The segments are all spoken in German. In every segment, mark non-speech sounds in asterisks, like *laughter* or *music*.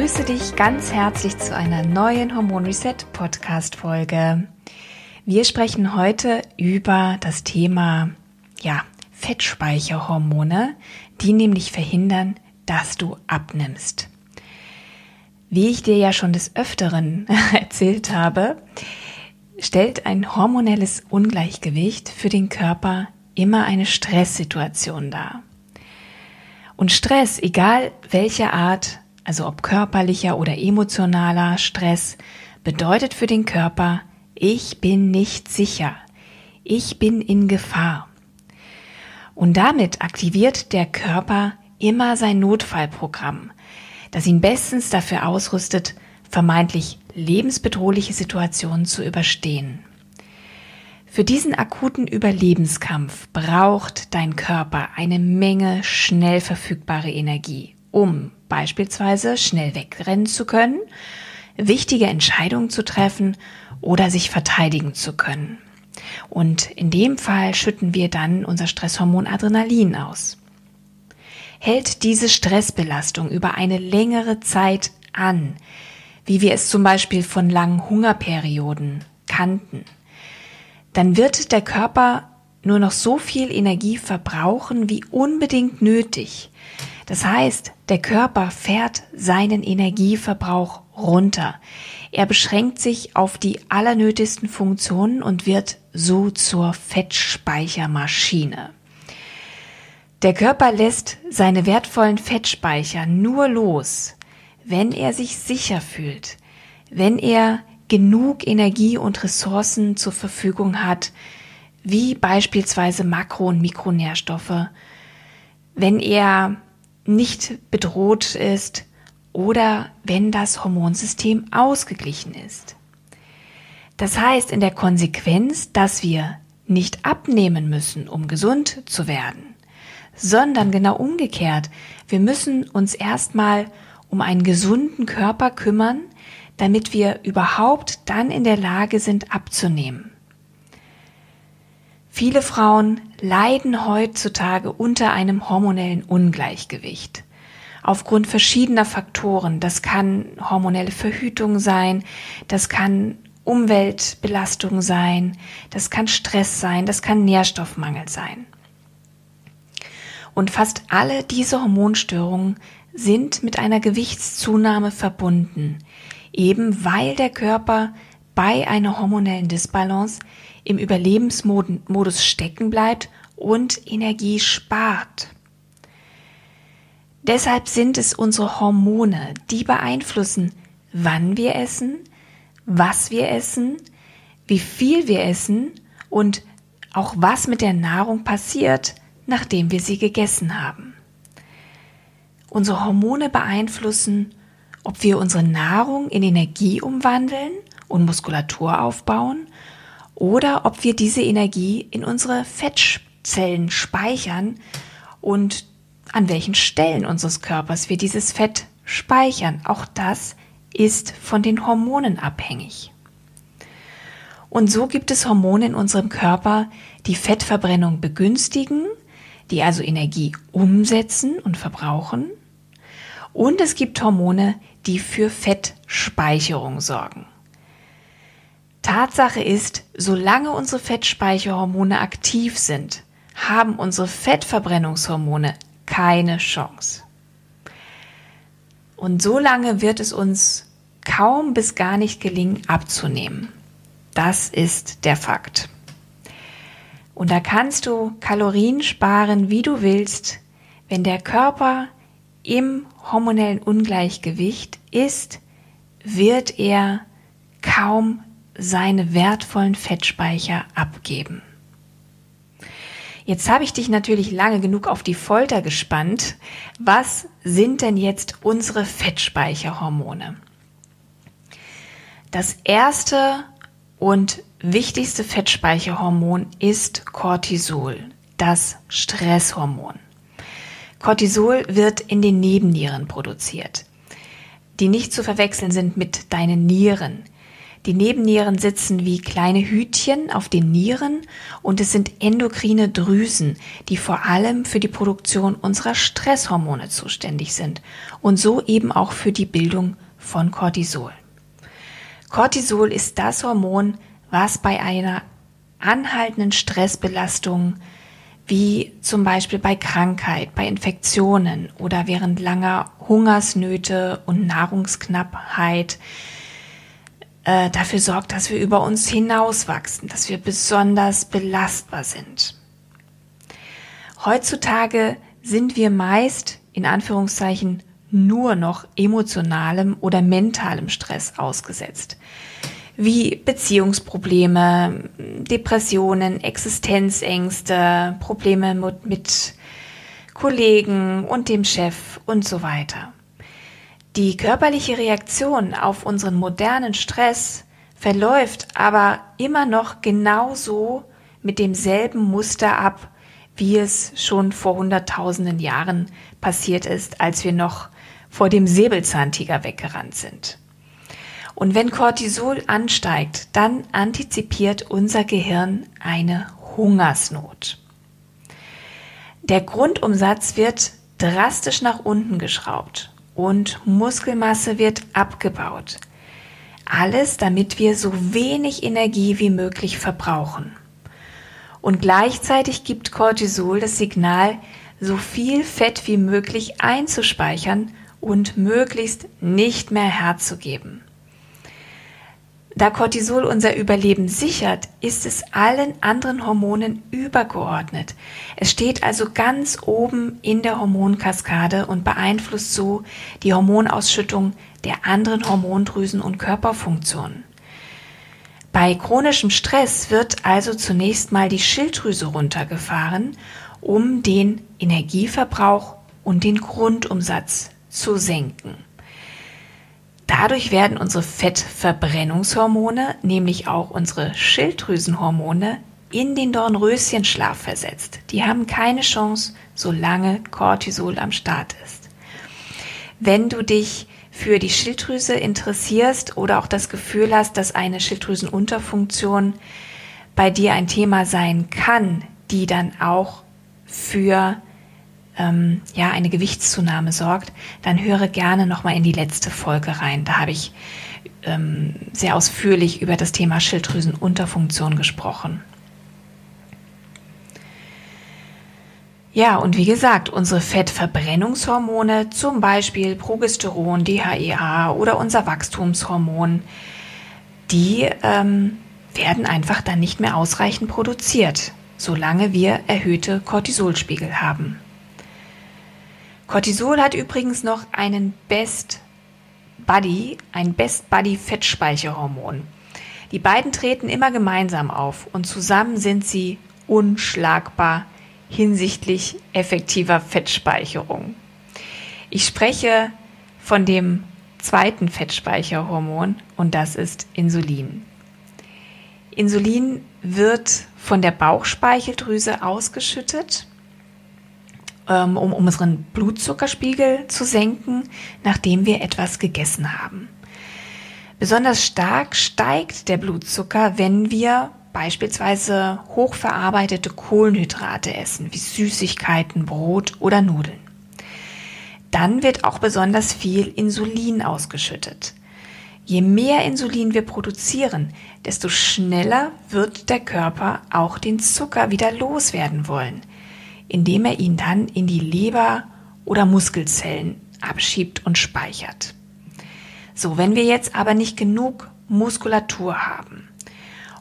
Begrüße dich ganz herzlich zu einer neuen Hormon Reset Podcast Folge. Wir sprechen heute über das Thema, ja, Fettspeicherhormone, die nämlich verhindern, dass du abnimmst. Wie ich dir ja schon des Öfteren *laughs* erzählt habe, stellt ein hormonelles Ungleichgewicht für den Körper immer eine Stresssituation dar. Und Stress, egal welcher Art, also ob körperlicher oder emotionaler Stress, bedeutet für den Körper, ich bin nicht sicher, ich bin in Gefahr. Und damit aktiviert der Körper immer sein Notfallprogramm, das ihn bestens dafür ausrüstet, vermeintlich lebensbedrohliche Situationen zu überstehen. Für diesen akuten Überlebenskampf braucht dein Körper eine Menge schnell verfügbare Energie, um beispielsweise schnell wegrennen zu können, wichtige Entscheidungen zu treffen oder sich verteidigen zu können. Und in dem Fall schütten wir dann unser Stresshormon Adrenalin aus. Hält diese Stressbelastung über eine längere Zeit an, wie wir es zum Beispiel von langen Hungerperioden kannten, dann wird der Körper nur noch so viel Energie verbrauchen wie unbedingt nötig, das heißt, der Körper fährt seinen Energieverbrauch runter. Er beschränkt sich auf die allernötigsten Funktionen und wird so zur Fettspeichermaschine. Der Körper lässt seine wertvollen Fettspeicher nur los, wenn er sich sicher fühlt, wenn er genug Energie und Ressourcen zur Verfügung hat, wie beispielsweise Makro- und Mikronährstoffe, wenn er nicht bedroht ist oder wenn das Hormonsystem ausgeglichen ist. Das heißt in der Konsequenz, dass wir nicht abnehmen müssen, um gesund zu werden, sondern genau umgekehrt, wir müssen uns erstmal um einen gesunden Körper kümmern, damit wir überhaupt dann in der Lage sind abzunehmen. Viele Frauen leiden heutzutage unter einem hormonellen Ungleichgewicht. Aufgrund verschiedener Faktoren. Das kann hormonelle Verhütung sein, das kann Umweltbelastung sein, das kann Stress sein, das kann Nährstoffmangel sein. Und fast alle diese Hormonstörungen sind mit einer Gewichtszunahme verbunden, eben weil der Körper bei einer hormonellen Disbalance im Überlebensmodus stecken bleibt und Energie spart. Deshalb sind es unsere Hormone, die beeinflussen, wann wir essen, was wir essen, wie viel wir essen und auch was mit der Nahrung passiert, nachdem wir sie gegessen haben. Unsere Hormone beeinflussen, ob wir unsere Nahrung in Energie umwandeln und Muskulatur aufbauen oder ob wir diese Energie in unsere Fettzellen speichern und an welchen Stellen unseres Körpers wir dieses Fett speichern. Auch das ist von den Hormonen abhängig. Und so gibt es Hormone in unserem Körper, die Fettverbrennung begünstigen, die also Energie umsetzen und verbrauchen. Und es gibt Hormone, die für Fettspeicherung sorgen. Tatsache ist, solange unsere Fettspeicherhormone aktiv sind, haben unsere Fettverbrennungshormone keine Chance. Und so lange wird es uns kaum bis gar nicht gelingen, abzunehmen. Das ist der Fakt. Und da kannst du Kalorien sparen, wie du willst, wenn der Körper im hormonellen Ungleichgewicht ist, wird er kaum seine wertvollen Fettspeicher abgeben. Jetzt habe ich dich natürlich lange genug auf die Folter gespannt. Was sind denn jetzt unsere Fettspeicherhormone? Das erste und wichtigste Fettspeicherhormon ist Cortisol, das Stresshormon. Cortisol wird in den Nebennieren produziert, die nicht zu verwechseln sind mit deinen Nieren. Die Nebennieren sitzen wie kleine Hütchen auf den Nieren und es sind endokrine Drüsen, die vor allem für die Produktion unserer Stresshormone zuständig sind und so eben auch für die Bildung von Cortisol. Cortisol ist das Hormon, was bei einer anhaltenden Stressbelastung wie zum Beispiel bei Krankheit, bei Infektionen oder während langer Hungersnöte und Nahrungsknappheit äh, dafür sorgt, dass wir über uns hinauswachsen, dass wir besonders belastbar sind. Heutzutage sind wir meist in Anführungszeichen nur noch emotionalem oder mentalem Stress ausgesetzt, wie Beziehungsprobleme, Depressionen, Existenzängste, Probleme mit, mit Kollegen und dem Chef und so weiter. Die körperliche Reaktion auf unseren modernen Stress verläuft aber immer noch genauso mit demselben Muster ab, wie es schon vor hunderttausenden Jahren passiert ist, als wir noch vor dem Säbelzahntiger weggerannt sind. Und wenn Cortisol ansteigt, dann antizipiert unser Gehirn eine Hungersnot. Der Grundumsatz wird drastisch nach unten geschraubt und Muskelmasse wird abgebaut. Alles, damit wir so wenig Energie wie möglich verbrauchen. Und gleichzeitig gibt Cortisol das Signal, so viel Fett wie möglich einzuspeichern und möglichst nicht mehr herzugeben. Da Cortisol unser Überleben sichert, ist es allen anderen Hormonen übergeordnet. Es steht also ganz oben in der Hormonkaskade und beeinflusst so die Hormonausschüttung der anderen Hormondrüsen und Körperfunktionen. Bei chronischem Stress wird also zunächst mal die Schilddrüse runtergefahren, um den Energieverbrauch und den Grundumsatz zu senken. Dadurch werden unsere Fettverbrennungshormone, nämlich auch unsere Schilddrüsenhormone, in den Dornröschenschlaf versetzt. Die haben keine Chance, solange Cortisol am Start ist. Wenn du dich für die Schilddrüse interessierst oder auch das Gefühl hast, dass eine Schilddrüsenunterfunktion bei dir ein Thema sein kann, die dann auch für ähm, ja eine Gewichtszunahme sorgt, dann höre gerne noch mal in die letzte Folge rein. Da habe ich ähm, sehr ausführlich über das Thema Schilddrüsenunterfunktion gesprochen. Ja, und wie gesagt, unsere Fettverbrennungshormone, zum Beispiel Progesteron, DHEA oder unser Wachstumshormon, die ähm, werden einfach dann nicht mehr ausreichend produziert, solange wir erhöhte Cortisolspiegel haben. Cortisol hat übrigens noch einen Best Buddy, ein Best Buddy Fettspeicherhormon. Die beiden treten immer gemeinsam auf und zusammen sind sie unschlagbar hinsichtlich effektiver Fettspeicherung. Ich spreche von dem zweiten Fettspeicherhormon und das ist Insulin. Insulin wird von der Bauchspeicheldrüse ausgeschüttet ähm, um unseren Blutzuckerspiegel zu senken, nachdem wir etwas gegessen haben. Besonders stark steigt der Blutzucker, wenn wir beispielsweise hochverarbeitete Kohlenhydrate essen, wie Süßigkeiten, Brot oder Nudeln. Dann wird auch besonders viel Insulin ausgeschüttet. Je mehr Insulin wir produzieren, desto schneller wird der Körper auch den Zucker wieder loswerden wollen indem er ihn dann in die Leber oder Muskelzellen abschiebt und speichert. So, wenn wir jetzt aber nicht genug Muskulatur haben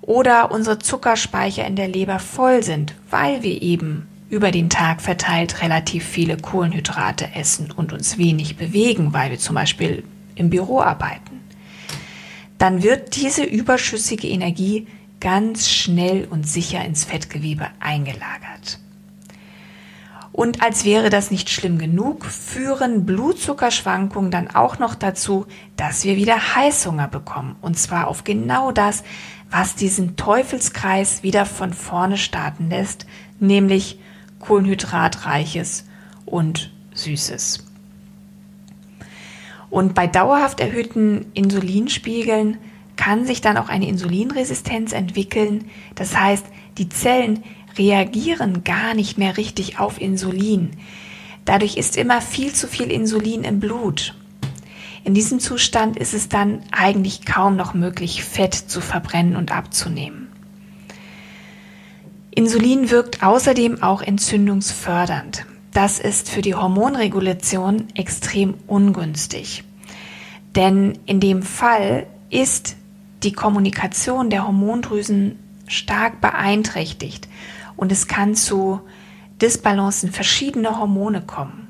oder unsere Zuckerspeicher in der Leber voll sind, weil wir eben über den Tag verteilt relativ viele Kohlenhydrate essen und uns wenig bewegen, weil wir zum Beispiel im Büro arbeiten, dann wird diese überschüssige Energie ganz schnell und sicher ins Fettgewebe eingelagert. Und als wäre das nicht schlimm genug, führen Blutzuckerschwankungen dann auch noch dazu, dass wir wieder Heißhunger bekommen. Und zwar auf genau das, was diesen Teufelskreis wieder von vorne starten lässt, nämlich kohlenhydratreiches und süßes. Und bei dauerhaft erhöhten Insulinspiegeln kann sich dann auch eine Insulinresistenz entwickeln. Das heißt, die Zellen reagieren gar nicht mehr richtig auf Insulin. Dadurch ist immer viel zu viel Insulin im Blut. In diesem Zustand ist es dann eigentlich kaum noch möglich, Fett zu verbrennen und abzunehmen. Insulin wirkt außerdem auch entzündungsfördernd. Das ist für die Hormonregulation extrem ungünstig. Denn in dem Fall ist die Kommunikation der Hormondrüsen stark beeinträchtigt und es kann zu Disbalancen verschiedener Hormone kommen.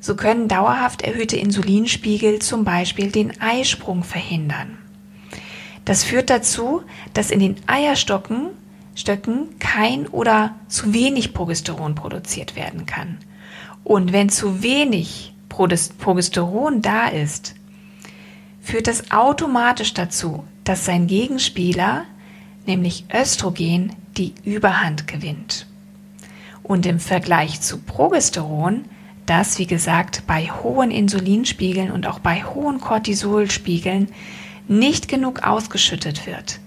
So können dauerhaft erhöhte Insulinspiegel zum Beispiel den Eisprung verhindern. Das führt dazu, dass in den Eierstöcken Stöcken kein oder zu wenig Progesteron produziert werden kann. Und wenn zu wenig Progesteron da ist, führt das automatisch dazu, dass sein Gegenspieler, nämlich Östrogen, die Überhand gewinnt. Und im Vergleich zu Progesteron, das wie gesagt bei hohen Insulinspiegeln und auch bei hohen Cortisolspiegeln nicht genug ausgeschüttet wird,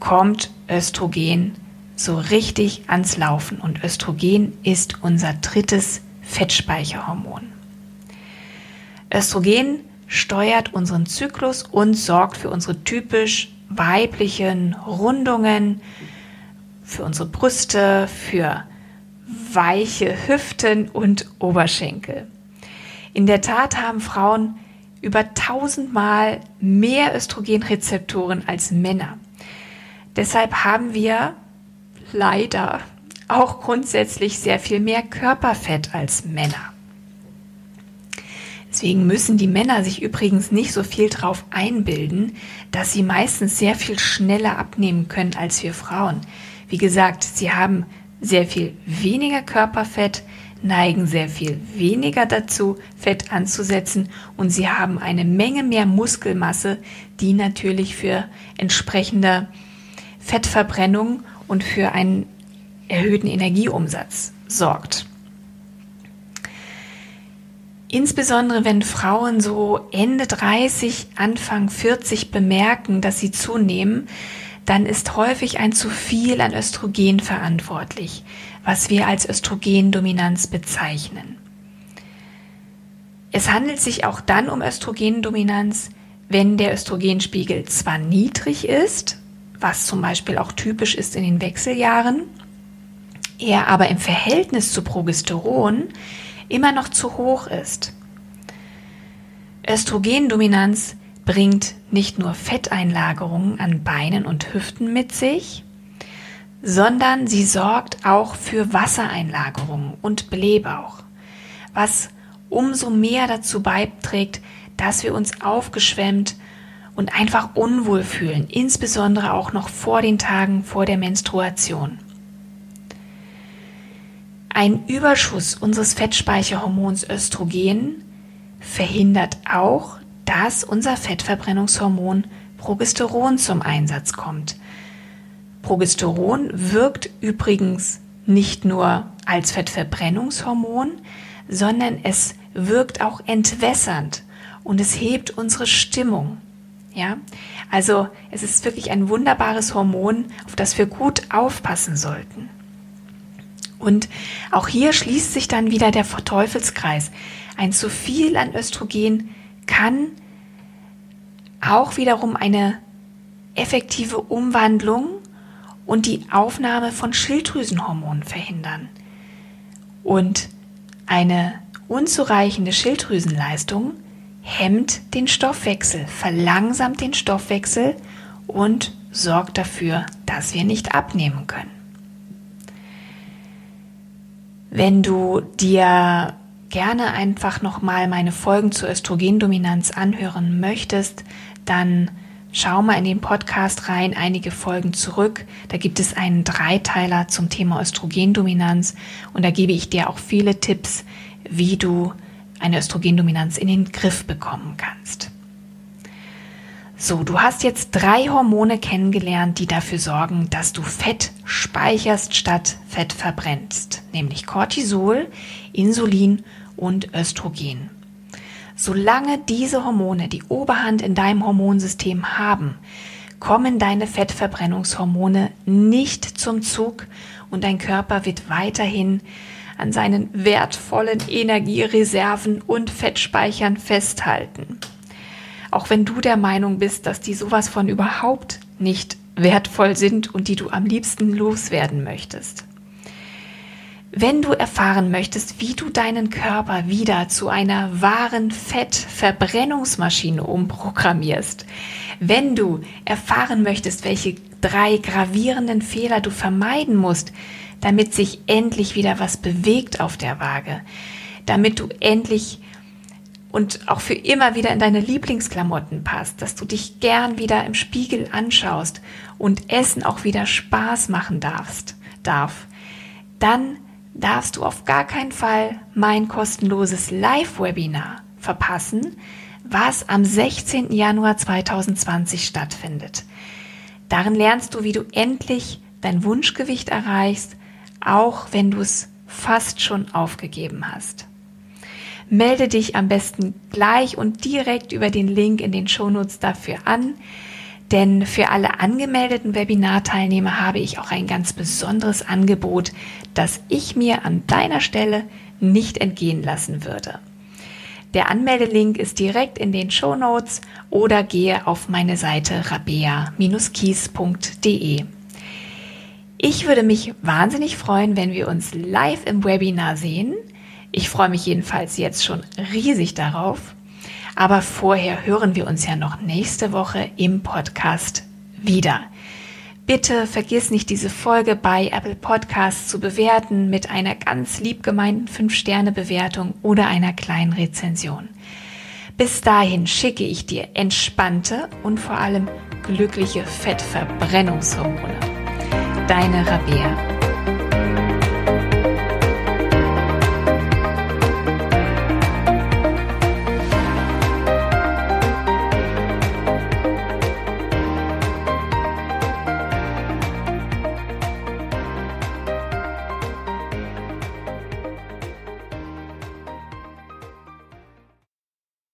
kommt Östrogen so richtig ans Laufen. Und Östrogen ist unser drittes Fettspeicherhormon. Östrogen steuert unseren Zyklus und sorgt für unsere typisch weiblichen Rundungen, für unsere Brüste, für weiche Hüften und Oberschenkel. In der Tat haben Frauen über tausendmal mehr Östrogenrezeptoren als Männer. Deshalb haben wir leider auch grundsätzlich sehr viel mehr Körperfett als Männer. Deswegen müssen die Männer sich übrigens nicht so viel drauf einbilden, dass sie meistens sehr viel schneller abnehmen können als wir Frauen. Wie gesagt, sie haben sehr viel weniger Körperfett, neigen sehr viel weniger dazu, Fett anzusetzen und sie haben eine Menge mehr Muskelmasse, die natürlich für entsprechende Fettverbrennung und für einen erhöhten Energieumsatz sorgt. Insbesondere wenn Frauen so Ende 30, Anfang 40 bemerken, dass sie zunehmen, dann ist häufig ein zu viel an Östrogen verantwortlich, was wir als Östrogendominanz bezeichnen. Es handelt sich auch dann um Östrogendominanz, wenn der Östrogenspiegel zwar niedrig ist, was zum Beispiel auch typisch ist in den Wechseljahren, er aber im Verhältnis zu Progesteron immer noch zu hoch ist. Östrogendominanz bringt nicht nur Fetteinlagerungen an Beinen und Hüften mit sich, sondern sie sorgt auch für Wassereinlagerungen und Blähbauch, was umso mehr dazu beiträgt, dass wir uns aufgeschwemmt und einfach unwohl fühlen, insbesondere auch noch vor den Tagen vor der Menstruation. Ein Überschuss unseres Fettspeicherhormons Östrogen verhindert auch, dass unser Fettverbrennungshormon Progesteron zum Einsatz kommt. Progesteron wirkt übrigens nicht nur als Fettverbrennungshormon, sondern es wirkt auch entwässernd und es hebt unsere Stimmung. Ja, also es ist wirklich ein wunderbares Hormon, auf das wir gut aufpassen sollten. Und auch hier schließt sich dann wieder der Teufelskreis. Ein zu viel an Östrogen kann auch wiederum eine effektive Umwandlung und die Aufnahme von Schilddrüsenhormonen verhindern. Und eine unzureichende Schilddrüsenleistung hemmt den Stoffwechsel, verlangsamt den Stoffwechsel und sorgt dafür, dass wir nicht abnehmen können. Wenn du dir gerne einfach nochmal meine Folgen zur Östrogendominanz anhören möchtest, dann schau mal in den Podcast rein, einige Folgen zurück. Da gibt es einen Dreiteiler zum Thema Östrogendominanz und da gebe ich dir auch viele Tipps, wie du eine Östrogendominanz in den Griff bekommen kannst. So, du hast jetzt drei Hormone kennengelernt, die dafür sorgen, dass du Fett speicherst statt Fett verbrennst, nämlich Cortisol, Insulin und Östrogen. Solange diese Hormone die Oberhand in deinem Hormonsystem haben, kommen deine Fettverbrennungshormone nicht zum Zug und dein Körper wird weiterhin an seinen wertvollen Energiereserven und Fettspeichern festhalten auch wenn du der Meinung bist, dass die sowas von überhaupt nicht wertvoll sind und die du am liebsten loswerden möchtest. Wenn du erfahren möchtest, wie du deinen Körper wieder zu einer wahren Fettverbrennungsmaschine umprogrammierst, wenn du erfahren möchtest, welche drei gravierenden Fehler du vermeiden musst, damit sich endlich wieder was bewegt auf der Waage, damit du endlich und auch für immer wieder in deine Lieblingsklamotten passt, dass du dich gern wieder im Spiegel anschaust und Essen auch wieder Spaß machen darfst, darf, dann darfst du auf gar keinen Fall mein kostenloses Live-Webinar verpassen, was am 16. Januar 2020 stattfindet. Darin lernst du, wie du endlich dein Wunschgewicht erreichst, auch wenn du es fast schon aufgegeben hast melde dich am besten gleich und direkt über den Link in den Shownotes dafür an. Denn für alle angemeldeten Webinarteilnehmer habe ich auch ein ganz besonderes Angebot, das ich mir an deiner Stelle nicht entgehen lassen würde. Der Anmeldelink ist direkt in den Show Notes oder gehe auf meine Seite rabea-kies.de. Ich würde mich wahnsinnig freuen, wenn wir uns live im Webinar sehen. Ich freue mich jedenfalls jetzt schon riesig darauf. Aber vorher hören wir uns ja noch nächste Woche im Podcast wieder. Bitte vergiss nicht, diese Folge bei Apple Podcasts zu bewerten mit einer ganz lieb gemeinten 5-Sterne-Bewertung oder einer kleinen Rezension. Bis dahin schicke ich dir entspannte und vor allem glückliche Fettverbrennungshormone. Deine Rabea.